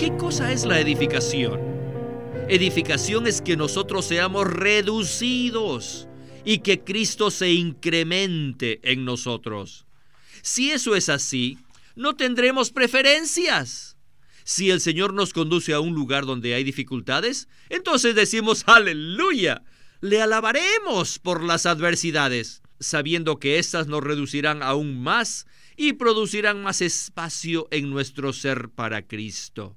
¿Qué cosa es la edificación? Edificación es que nosotros seamos reducidos y que Cristo se incremente en nosotros. Si eso es así, no tendremos preferencias. Si el Señor nos conduce a un lugar donde hay dificultades, entonces decimos aleluya. Le alabaremos por las adversidades, sabiendo que éstas nos reducirán aún más y producirán más espacio en nuestro ser para Cristo.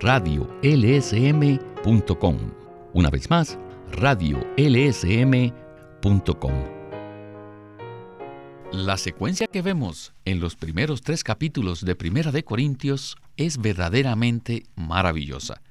radiolsm.com. Una vez más, radiolsm.com. La secuencia que vemos en los primeros tres capítulos de Primera de Corintios es verdaderamente maravillosa.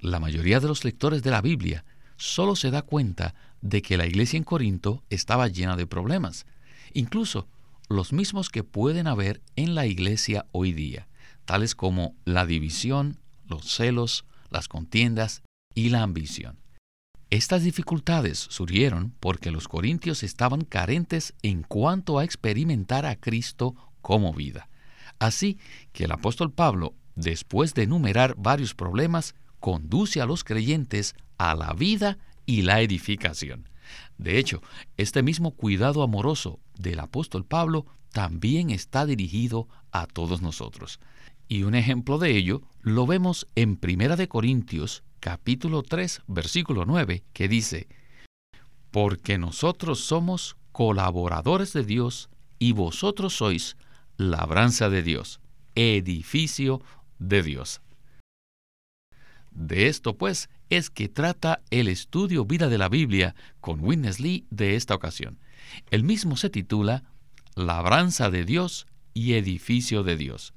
La mayoría de los lectores de la Biblia solo se da cuenta de que la iglesia en Corinto estaba llena de problemas, incluso los mismos que pueden haber en la iglesia hoy día, tales como la división, los celos, las contiendas y la ambición. Estas dificultades surgieron porque los corintios estaban carentes en cuanto a experimentar a Cristo como vida. Así que el apóstol Pablo, después de enumerar varios problemas, conduce a los creyentes a la vida y la edificación. De hecho, este mismo cuidado amoroso del apóstol Pablo también está dirigido a todos nosotros. Y un ejemplo de ello lo vemos en Primera de Corintios, capítulo 3, versículo 9, que dice: Porque nosotros somos colaboradores de Dios y vosotros sois labranza de Dios, edificio de Dios. De esto, pues, es que trata el estudio Vida de la Biblia con Witness Lee de esta ocasión. El mismo se titula Labranza de Dios y edificio de Dios.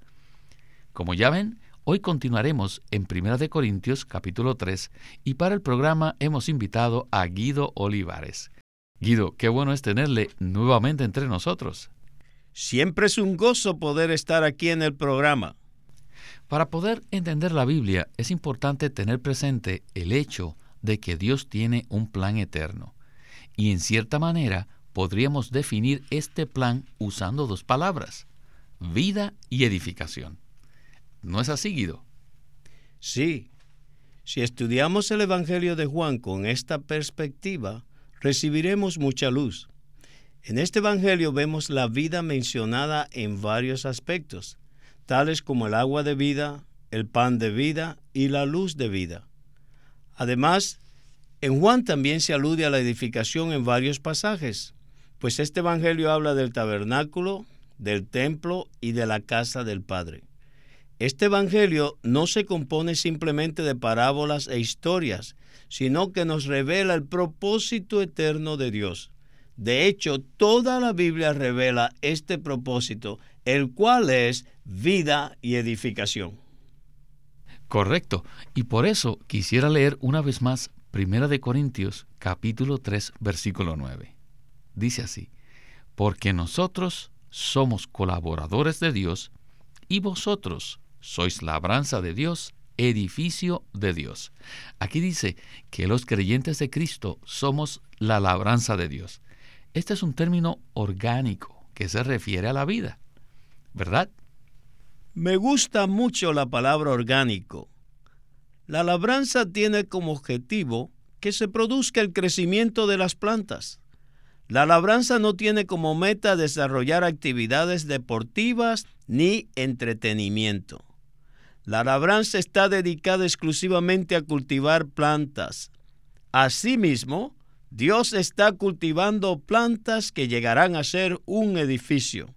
Como ya ven, hoy continuaremos en 1 de Corintios capítulo 3 y para el programa hemos invitado a Guido Olivares. Guido, qué bueno es tenerle nuevamente entre nosotros. Siempre es un gozo poder estar aquí en el programa. Para poder entender la Biblia es importante tener presente el hecho de que Dios tiene un plan eterno. Y en cierta manera podríamos definir este plan usando dos palabras, vida y edificación. ¿No es así? Sí. Si estudiamos el Evangelio de Juan con esta perspectiva, recibiremos mucha luz. En este Evangelio vemos la vida mencionada en varios aspectos, tales como el agua de vida, el pan de vida y la luz de vida. Además, en Juan también se alude a la edificación en varios pasajes, pues este Evangelio habla del tabernáculo, del templo y de la casa del Padre. Este Evangelio no se compone simplemente de parábolas e historias, sino que nos revela el propósito eterno de Dios. De hecho, toda la Biblia revela este propósito, el cual es vida y edificación. Correcto, y por eso quisiera leer una vez más Primera de Corintios, capítulo 3, versículo 9. Dice así: Porque nosotros somos colaboradores de Dios y vosotros sois labranza de Dios, edificio de Dios. Aquí dice que los creyentes de Cristo somos la labranza de Dios. Este es un término orgánico que se refiere a la vida, ¿verdad? Me gusta mucho la palabra orgánico. La labranza tiene como objetivo que se produzca el crecimiento de las plantas. La labranza no tiene como meta desarrollar actividades deportivas ni entretenimiento. La labranza está dedicada exclusivamente a cultivar plantas. Asimismo, Dios está cultivando plantas que llegarán a ser un edificio.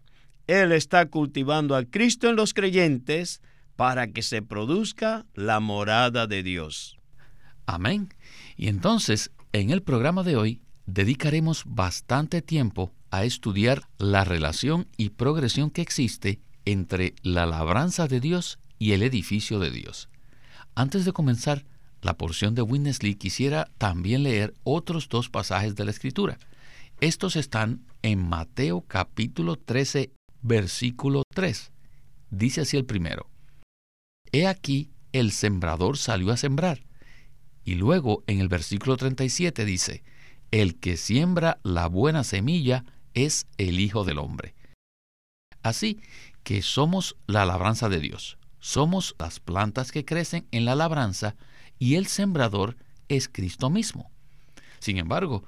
Él está cultivando a Cristo en los creyentes para que se produzca la morada de Dios. Amén. Y entonces, en el programa de hoy, dedicaremos bastante tiempo a estudiar la relación y progresión que existe entre la labranza de Dios y el edificio de Dios. Antes de comenzar la porción de Witness Lee, quisiera también leer otros dos pasajes de la Escritura. Estos están en Mateo capítulo 13, versículo 3. Dice así el primero. He aquí, el sembrador salió a sembrar. Y luego en el versículo 37 dice, el que siembra la buena semilla es el Hijo del Hombre. Así que somos la labranza de Dios. Somos las plantas que crecen en la labranza y el sembrador es Cristo mismo. Sin embargo,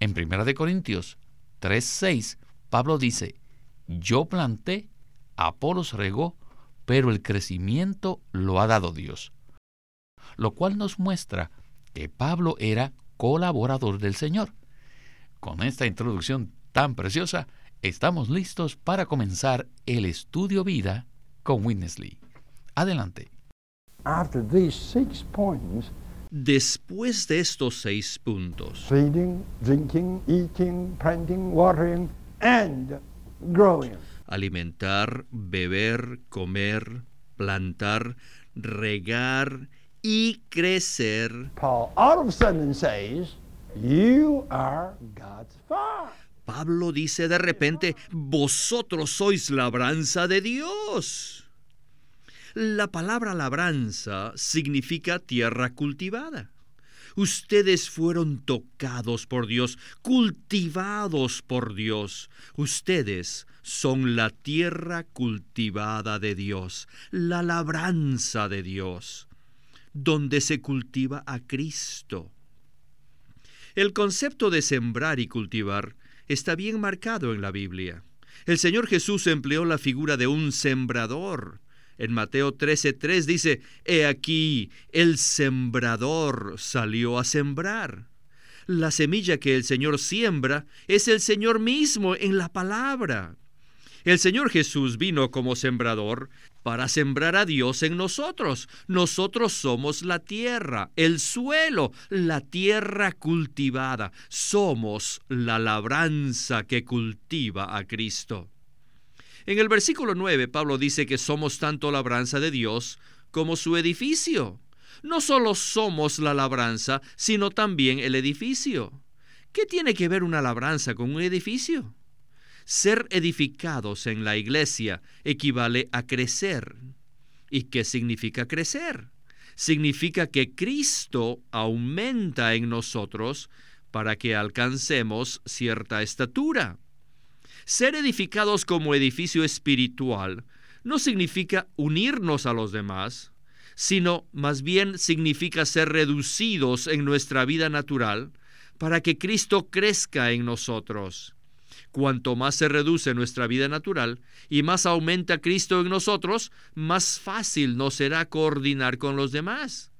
en 1 Corintios 3:6, Pablo dice, yo planté, Apolos regó, pero el crecimiento lo ha dado Dios. Lo cual nos muestra que Pablo era colaborador del Señor. Con esta introducción tan preciosa, estamos listos para comenzar el estudio vida con Witness Lee. Adelante. Después de estos seis puntos, alimentar, beber, comer, plantar, regar y crecer. Pablo dice de repente, vosotros sois labranza de Dios. La palabra labranza significa tierra cultivada. Ustedes fueron tocados por Dios, cultivados por Dios. Ustedes son la tierra cultivada de Dios, la labranza de Dios, donde se cultiva a Cristo. El concepto de sembrar y cultivar está bien marcado en la Biblia. El Señor Jesús empleó la figura de un sembrador en Mateo 13:3 dice, He aquí, el sembrador salió a sembrar. La semilla que el Señor siembra es el Señor mismo en la palabra. El Señor Jesús vino como sembrador para sembrar a Dios en nosotros. Nosotros somos la tierra, el suelo, la tierra cultivada. Somos la labranza que cultiva a Cristo. En el versículo 9, Pablo dice que somos tanto labranza de Dios como su edificio. No solo somos la labranza, sino también el edificio. ¿Qué tiene que ver una labranza con un edificio? Ser edificados en la iglesia equivale a crecer. ¿Y qué significa crecer? Significa que Cristo aumenta en nosotros para que alcancemos cierta estatura. Ser edificados como edificio espiritual no significa unirnos a los demás, sino más bien significa ser reducidos en nuestra vida natural para que Cristo crezca en nosotros. Cuanto más se reduce nuestra vida natural y más aumenta Cristo en nosotros, más fácil nos será coordinar con los demás.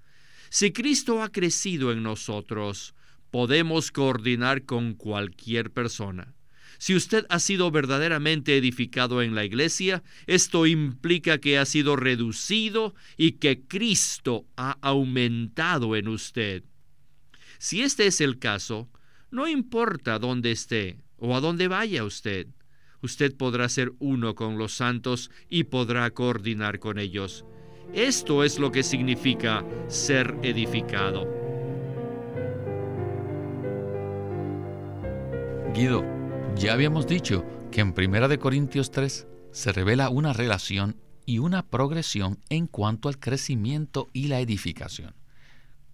Si Cristo ha crecido en nosotros, podemos coordinar con cualquier persona. Si usted ha sido verdaderamente edificado en la iglesia, esto implica que ha sido reducido y que Cristo ha aumentado en usted. Si este es el caso, no importa dónde esté o a dónde vaya usted, usted podrá ser uno con los santos y podrá coordinar con ellos. Esto es lo que significa ser edificado. Guido, ya habíamos dicho que en 1 Corintios 3 se revela una relación y una progresión en cuanto al crecimiento y la edificación.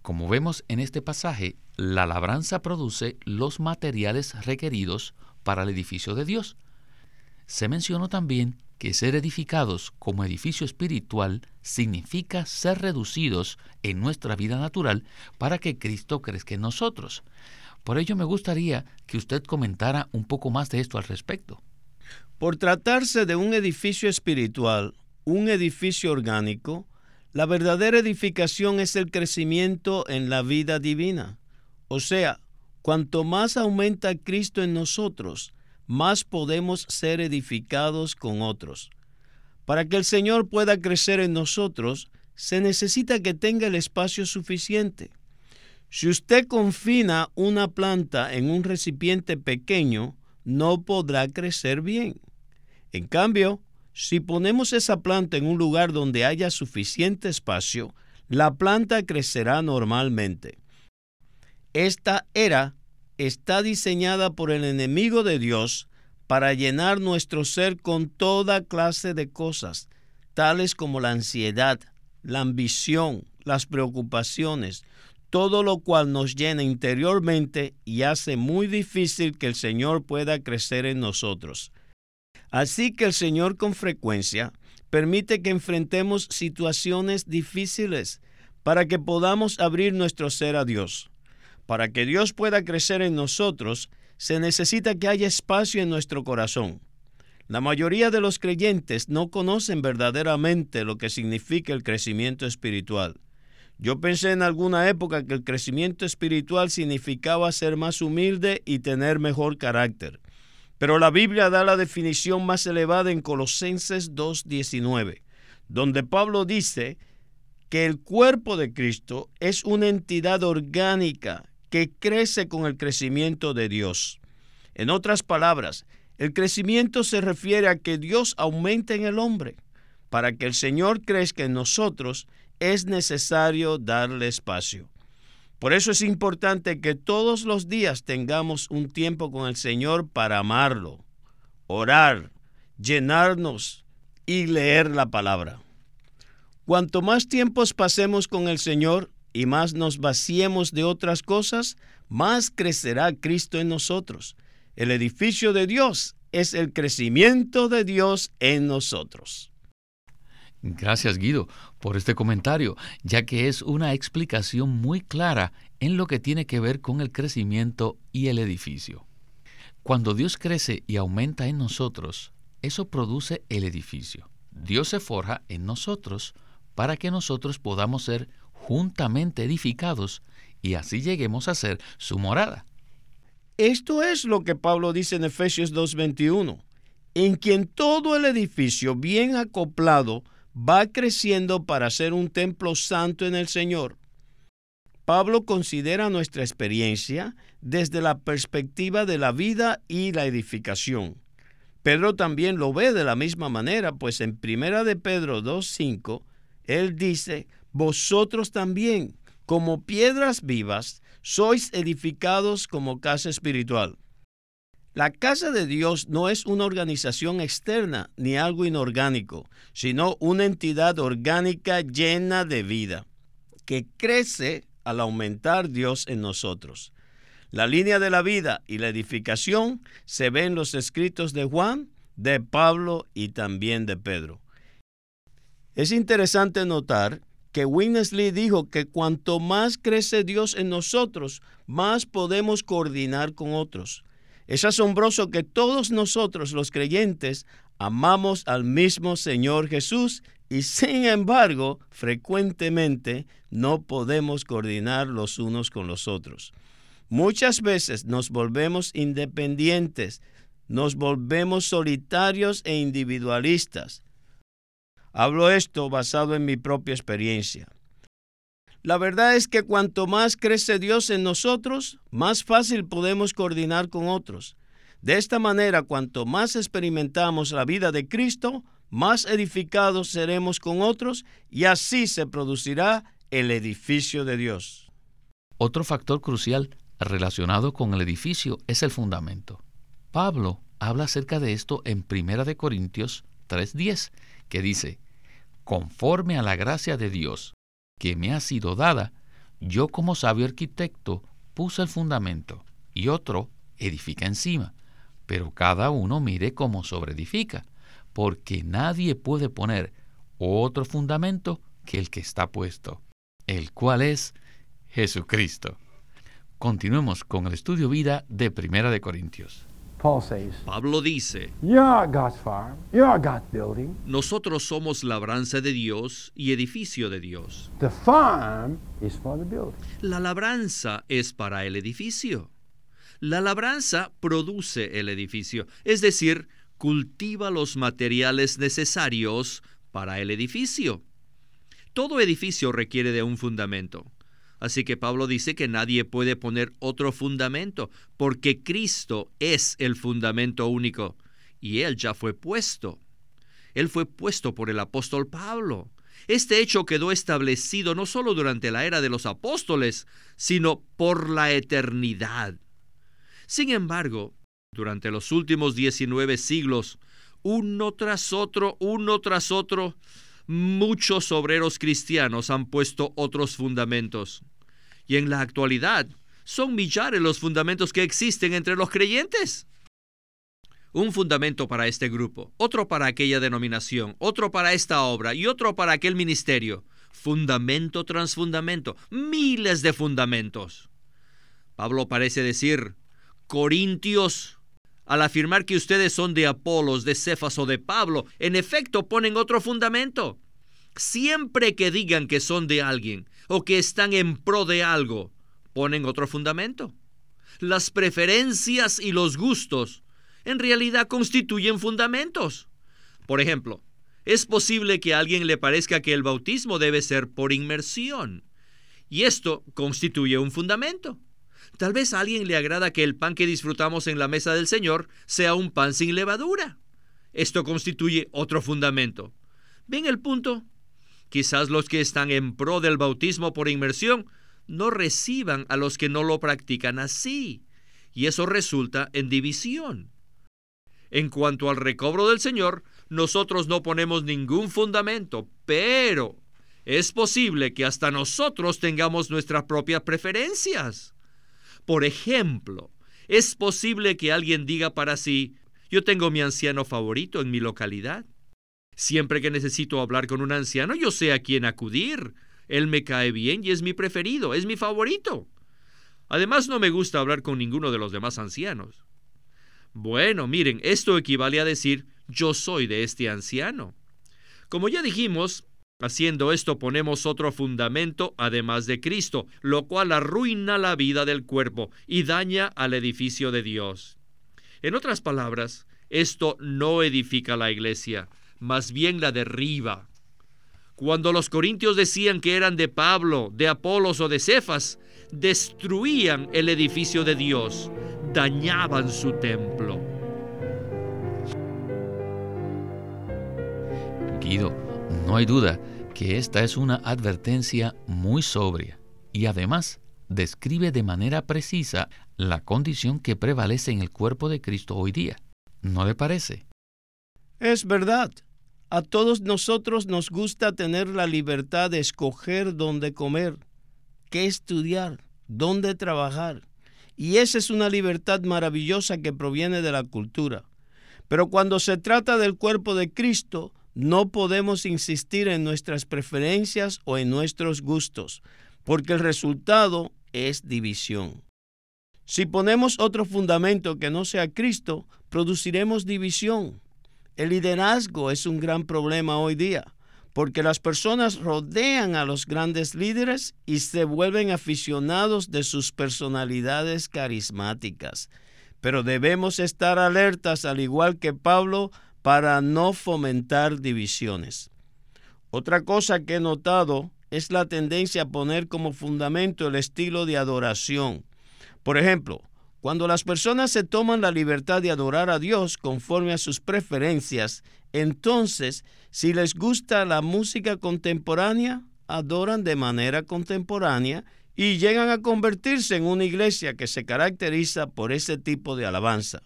Como vemos en este pasaje, la labranza produce los materiales requeridos para el edificio de Dios. Se mencionó también que ser edificados como edificio espiritual significa ser reducidos en nuestra vida natural para que Cristo crezca en nosotros. Por ello me gustaría que usted comentara un poco más de esto al respecto. Por tratarse de un edificio espiritual, un edificio orgánico, la verdadera edificación es el crecimiento en la vida divina. O sea, cuanto más aumenta Cristo en nosotros, más podemos ser edificados con otros. Para que el Señor pueda crecer en nosotros, se necesita que tenga el espacio suficiente. Si usted confina una planta en un recipiente pequeño, no podrá crecer bien. En cambio, Si ponemos esa planta en un lugar donde haya suficiente espacio, la planta crecerá normalmente. Esta era está diseñada por el enemigo de Dios para llenar nuestro ser con toda clase de cosas, tales como la ansiedad, la ambición, las preocupaciones, todo lo cual nos llena interiormente y hace muy difícil que el Señor pueda crecer en nosotros. Así que el Señor con frecuencia permite que enfrentemos situaciones difíciles para que podamos abrir nuestro ser a Dios. Para que Dios pueda crecer en nosotros, se necesita que haya espacio en nuestro corazón. La mayoría de los creyentes no conocen verdaderamente lo que significa el crecimiento espiritual. Yo pensé en alguna época que el crecimiento espiritual significaba ser más humilde y tener mejor carácter. Pero la Biblia da la definición más elevada en Colosenses 2.19, donde Pablo dice que el cuerpo de Cristo es una entidad orgánica que crece con el crecimiento de Dios. En otras palabras, el crecimiento se refiere a que Dios aumente en el hombre. Para que el Señor crezca en nosotros, es necesario darle espacio. Por eso es importante que todos los días tengamos un tiempo con el Señor para amarlo, orar, llenarnos y leer la palabra. Cuanto más tiempos pasemos con el Señor y más nos vaciemos de otras cosas, más crecerá Cristo en nosotros. El edificio de Dios es el crecimiento de Dios en nosotros. Gracias Guido por este comentario, ya que es una explicación muy clara en lo que tiene que ver con el crecimiento y el edificio. Cuando Dios crece y aumenta en nosotros, eso produce el edificio. Dios se forja en nosotros para que nosotros podamos ser juntamente edificados y así lleguemos a ser su morada. Esto es lo que Pablo dice en Efesios 2.21, en quien todo el edificio bien acoplado va creciendo para ser un templo santo en el Señor. Pablo considera nuestra experiencia desde la perspectiva de la vida y la edificación. Pedro también lo ve de la misma manera, pues en Primera de Pedro 2:5 él dice, "Vosotros también, como piedras vivas, sois edificados como casa espiritual." La casa de Dios no es una organización externa ni algo inorgánico, sino una entidad orgánica llena de vida, que crece al aumentar Dios en nosotros. La línea de la vida y la edificación se ven en los escritos de Juan, de Pablo y también de Pedro. Es interesante notar que Winnesley dijo que cuanto más crece Dios en nosotros, más podemos coordinar con otros. Es asombroso que todos nosotros los creyentes amamos al mismo Señor Jesús y sin embargo frecuentemente no podemos coordinar los unos con los otros. Muchas veces nos volvemos independientes, nos volvemos solitarios e individualistas. Hablo esto basado en mi propia experiencia. La verdad es que cuanto más crece Dios en nosotros, más fácil podemos coordinar con otros. De esta manera, cuanto más experimentamos la vida de Cristo, más edificados seremos con otros y así se producirá el edificio de Dios. Otro factor crucial relacionado con el edificio es el fundamento. Pablo habla acerca de esto en 1 Corintios 3:10, que dice, conforme a la gracia de Dios que me ha sido dada, yo como sabio arquitecto puse el fundamento y otro edifica encima, pero cada uno mire cómo sobreedifica, porque nadie puede poner otro fundamento que el que está puesto, el cual es Jesucristo. Continuemos con el estudio vida de Primera de Corintios. Pablo dice, nosotros somos labranza de Dios y edificio de Dios. La labranza es para el edificio. La labranza produce el edificio, es decir, cultiva los materiales necesarios para el edificio. Todo edificio requiere de un fundamento. Así que Pablo dice que nadie puede poner otro fundamento, porque Cristo es el fundamento único y Él ya fue puesto. Él fue puesto por el apóstol Pablo. Este hecho quedó establecido no solo durante la era de los apóstoles, sino por la eternidad. Sin embargo, durante los últimos 19 siglos, uno tras otro, uno tras otro, muchos obreros cristianos han puesto otros fundamentos. Y en la actualidad, son millares los fundamentos que existen entre los creyentes un fundamento para este grupo, otro para aquella denominación, otro para esta obra y otro para aquel ministerio. Fundamento tras fundamento, miles de fundamentos. Pablo parece decir, Corintios, al afirmar que ustedes son de Apolos, de Cefas o de Pablo, en efecto ponen otro fundamento. Siempre que digan que son de alguien o que están en pro de algo, ponen otro fundamento. Las preferencias y los gustos en realidad constituyen fundamentos. Por ejemplo, es posible que a alguien le parezca que el bautismo debe ser por inmersión, y esto constituye un fundamento. Tal vez a alguien le agrada que el pan que disfrutamos en la mesa del Señor sea un pan sin levadura. Esto constituye otro fundamento. ¿Ven el punto? Quizás los que están en pro del bautismo por inmersión no reciban a los que no lo practican así, y eso resulta en división. En cuanto al recobro del Señor, nosotros no ponemos ningún fundamento, pero es posible que hasta nosotros tengamos nuestras propias preferencias. Por ejemplo, es posible que alguien diga para sí, yo tengo mi anciano favorito en mi localidad. Siempre que necesito hablar con un anciano, yo sé a quién acudir. Él me cae bien y es mi preferido, es mi favorito. Además, no me gusta hablar con ninguno de los demás ancianos. Bueno, miren, esto equivale a decir yo soy de este anciano. Como ya dijimos, haciendo esto ponemos otro fundamento además de Cristo, lo cual arruina la vida del cuerpo y daña al edificio de Dios. En otras palabras, esto no edifica la iglesia, más bien la derriba. Cuando los corintios decían que eran de Pablo, de Apolos o de Cefas, destruían el edificio de Dios, dañaban su templo. Guido, no hay duda que esta es una advertencia muy sobria y además describe de manera precisa la condición que prevalece en el cuerpo de Cristo hoy día. ¿No le parece? Es verdad. A todos nosotros nos gusta tener la libertad de escoger dónde comer, qué estudiar, dónde trabajar, y esa es una libertad maravillosa que proviene de la cultura. Pero cuando se trata del cuerpo de Cristo, no podemos insistir en nuestras preferencias o en nuestros gustos, porque el resultado es división. Si ponemos otro fundamento que no sea Cristo, produciremos división. El liderazgo es un gran problema hoy día porque las personas rodean a los grandes líderes y se vuelven aficionados de sus personalidades carismáticas. Pero debemos estar alertas, al igual que Pablo, para no fomentar divisiones. Otra cosa que he notado es la tendencia a poner como fundamento el estilo de adoración. Por ejemplo, cuando las personas se toman la libertad de adorar a Dios conforme a sus preferencias, entonces, si les gusta la música contemporánea, adoran de manera contemporánea y llegan a convertirse en una iglesia que se caracteriza por ese tipo de alabanza.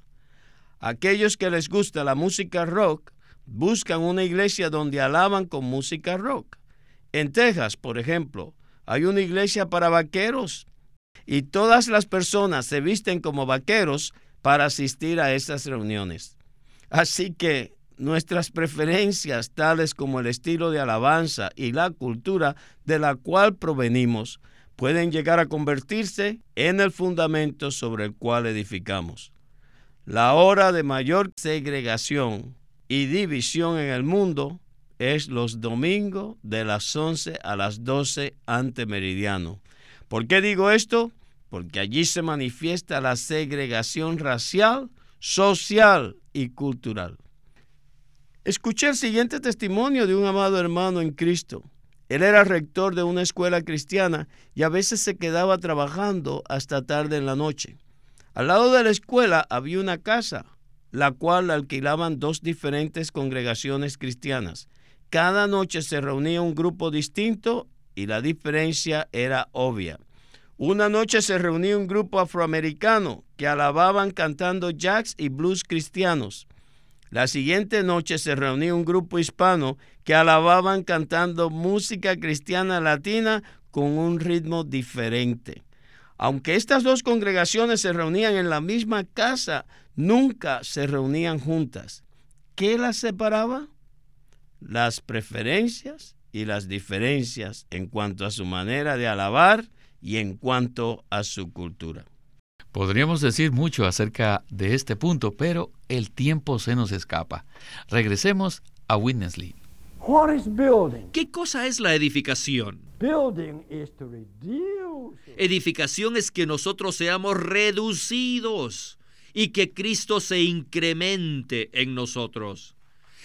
Aquellos que les gusta la música rock buscan una iglesia donde alaban con música rock. En Texas, por ejemplo, hay una iglesia para vaqueros y todas las personas se visten como vaqueros para asistir a esas reuniones. Así que nuestras preferencias, tales como el estilo de alabanza y la cultura de la cual provenimos, pueden llegar a convertirse en el fundamento sobre el cual edificamos. La hora de mayor segregación y división en el mundo es los domingos de las 11 a las 12 ante meridiano. ¿Por qué digo esto? Porque allí se manifiesta la segregación racial, social y cultural. Escuché el siguiente testimonio de un amado hermano en Cristo. Él era rector de una escuela cristiana y a veces se quedaba trabajando hasta tarde en la noche. Al lado de la escuela había una casa, la cual alquilaban dos diferentes congregaciones cristianas. Cada noche se reunía un grupo distinto y la diferencia era obvia. Una noche se reunía un grupo afroamericano que alababan cantando jazz y blues cristianos. La siguiente noche se reunía un grupo hispano que alababan cantando música cristiana latina con un ritmo diferente. Aunque estas dos congregaciones se reunían en la misma casa, nunca se reunían juntas. ¿Qué las separaba? Las preferencias y las diferencias en cuanto a su manera de alabar y en cuanto a su cultura. Podríamos decir mucho acerca de este punto, pero el tiempo se nos escapa. Regresemos a Witness Lee. ¿Qué cosa es la edificación? Edificación es que nosotros seamos reducidos y que Cristo se incremente en nosotros.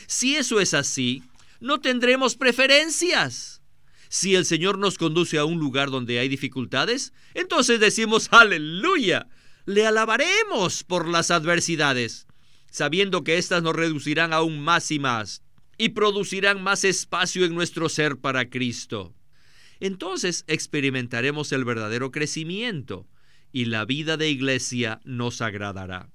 Si eso es así, no tendremos preferencias. Si el Señor nos conduce a un lugar donde hay dificultades, entonces decimos aleluya. Le alabaremos por las adversidades, sabiendo que éstas nos reducirán aún más y más y producirán más espacio en nuestro ser para Cristo. Entonces experimentaremos el verdadero crecimiento y la vida de iglesia nos agradará.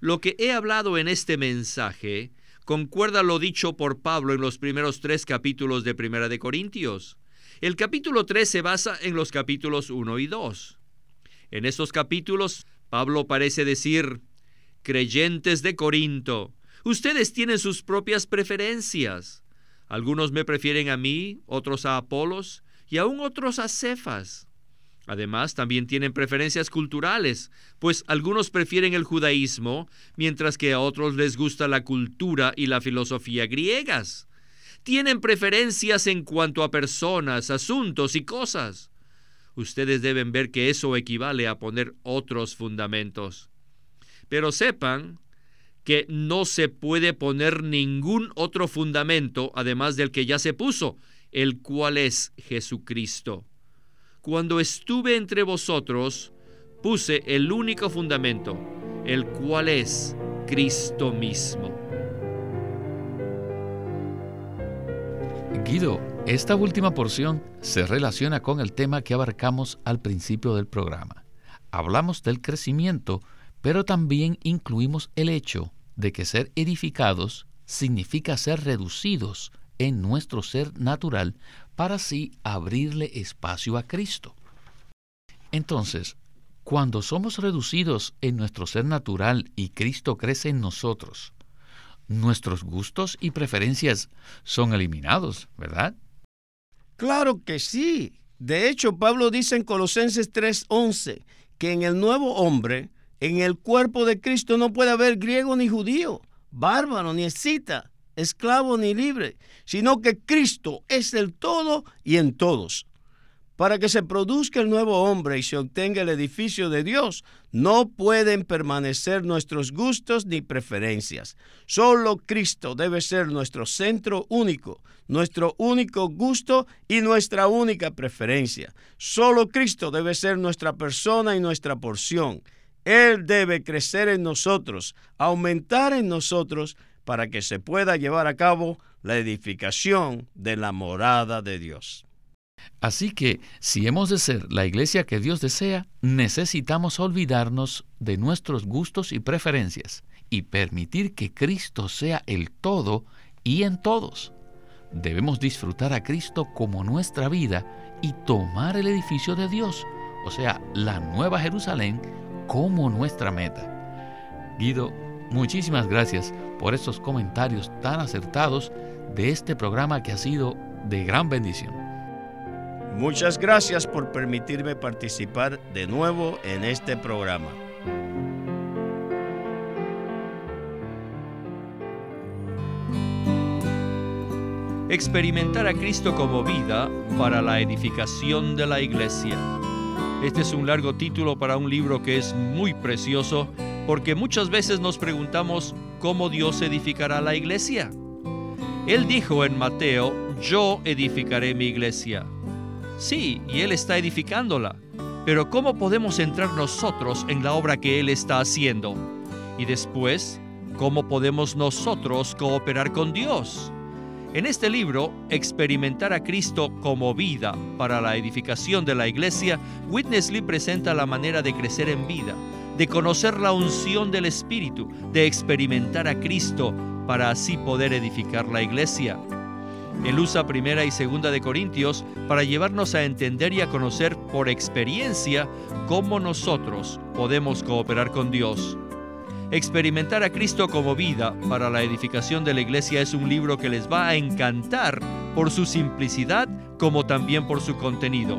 Lo que he hablado en este mensaje concuerda lo dicho por Pablo en los primeros tres capítulos de Primera de Corintios. El capítulo 3 se basa en los capítulos 1 y 2. En estos capítulos, Pablo parece decir, creyentes de Corinto, Ustedes tienen sus propias preferencias. Algunos me prefieren a mí, otros a Apolos y aún otros a Cefas. Además, también tienen preferencias culturales, pues algunos prefieren el judaísmo, mientras que a otros les gusta la cultura y la filosofía griegas. Tienen preferencias en cuanto a personas, asuntos y cosas. Ustedes deben ver que eso equivale a poner otros fundamentos. Pero sepan que no se puede poner ningún otro fundamento además del que ya se puso, el cual es Jesucristo. Cuando estuve entre vosotros, puse el único fundamento, el cual es Cristo mismo. Guido, esta última porción se relaciona con el tema que abarcamos al principio del programa. Hablamos del crecimiento, pero también incluimos el hecho de que ser edificados significa ser reducidos en nuestro ser natural para así abrirle espacio a Cristo. Entonces, cuando somos reducidos en nuestro ser natural y Cristo crece en nosotros, nuestros gustos y preferencias son eliminados, ¿verdad? Claro que sí. De hecho, Pablo dice en Colosenses 3:11 que en el nuevo hombre en el cuerpo de Cristo no puede haber griego ni judío, bárbaro ni escita, esclavo ni libre, sino que Cristo es el todo y en todos. Para que se produzca el nuevo hombre y se obtenga el edificio de Dios, no pueden permanecer nuestros gustos ni preferencias. Solo Cristo debe ser nuestro centro único, nuestro único gusto y nuestra única preferencia. Solo Cristo debe ser nuestra persona y nuestra porción. Él debe crecer en nosotros, aumentar en nosotros, para que se pueda llevar a cabo la edificación de la morada de Dios. Así que, si hemos de ser la iglesia que Dios desea, necesitamos olvidarnos de nuestros gustos y preferencias y permitir que Cristo sea el todo y en todos. Debemos disfrutar a Cristo como nuestra vida y tomar el edificio de Dios, o sea, la nueva Jerusalén, como nuestra meta. Guido, muchísimas gracias por estos comentarios tan acertados de este programa que ha sido de gran bendición. Muchas gracias por permitirme participar de nuevo en este programa. Experimentar a Cristo como vida para la edificación de la iglesia. Este es un largo título para un libro que es muy precioso porque muchas veces nos preguntamos cómo Dios edificará la iglesia. Él dijo en Mateo, yo edificaré mi iglesia. Sí, y Él está edificándola, pero ¿cómo podemos entrar nosotros en la obra que Él está haciendo? Y después, ¿cómo podemos nosotros cooperar con Dios? En este libro, Experimentar a Cristo como vida para la edificación de la iglesia, Witness Lee presenta la manera de crecer en vida, de conocer la unción del Espíritu, de experimentar a Cristo para así poder edificar la iglesia. Él usa primera y segunda de Corintios para llevarnos a entender y a conocer por experiencia cómo nosotros podemos cooperar con Dios. Experimentar a Cristo como vida para la edificación de la iglesia es un libro que les va a encantar por su simplicidad como también por su contenido.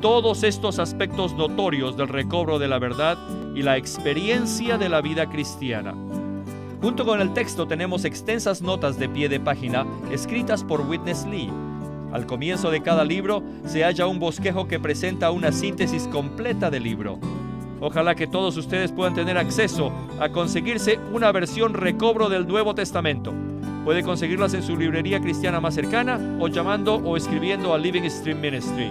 todos estos aspectos notorios del recobro de la verdad y la experiencia de la vida cristiana. Junto con el texto tenemos extensas notas de pie de página escritas por Witness Lee. Al comienzo de cada libro se halla un bosquejo que presenta una síntesis completa del libro. Ojalá que todos ustedes puedan tener acceso a conseguirse una versión recobro del Nuevo Testamento. Puede conseguirlas en su librería cristiana más cercana o llamando o escribiendo a Living Stream Ministry.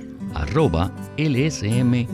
arroba lsm.org.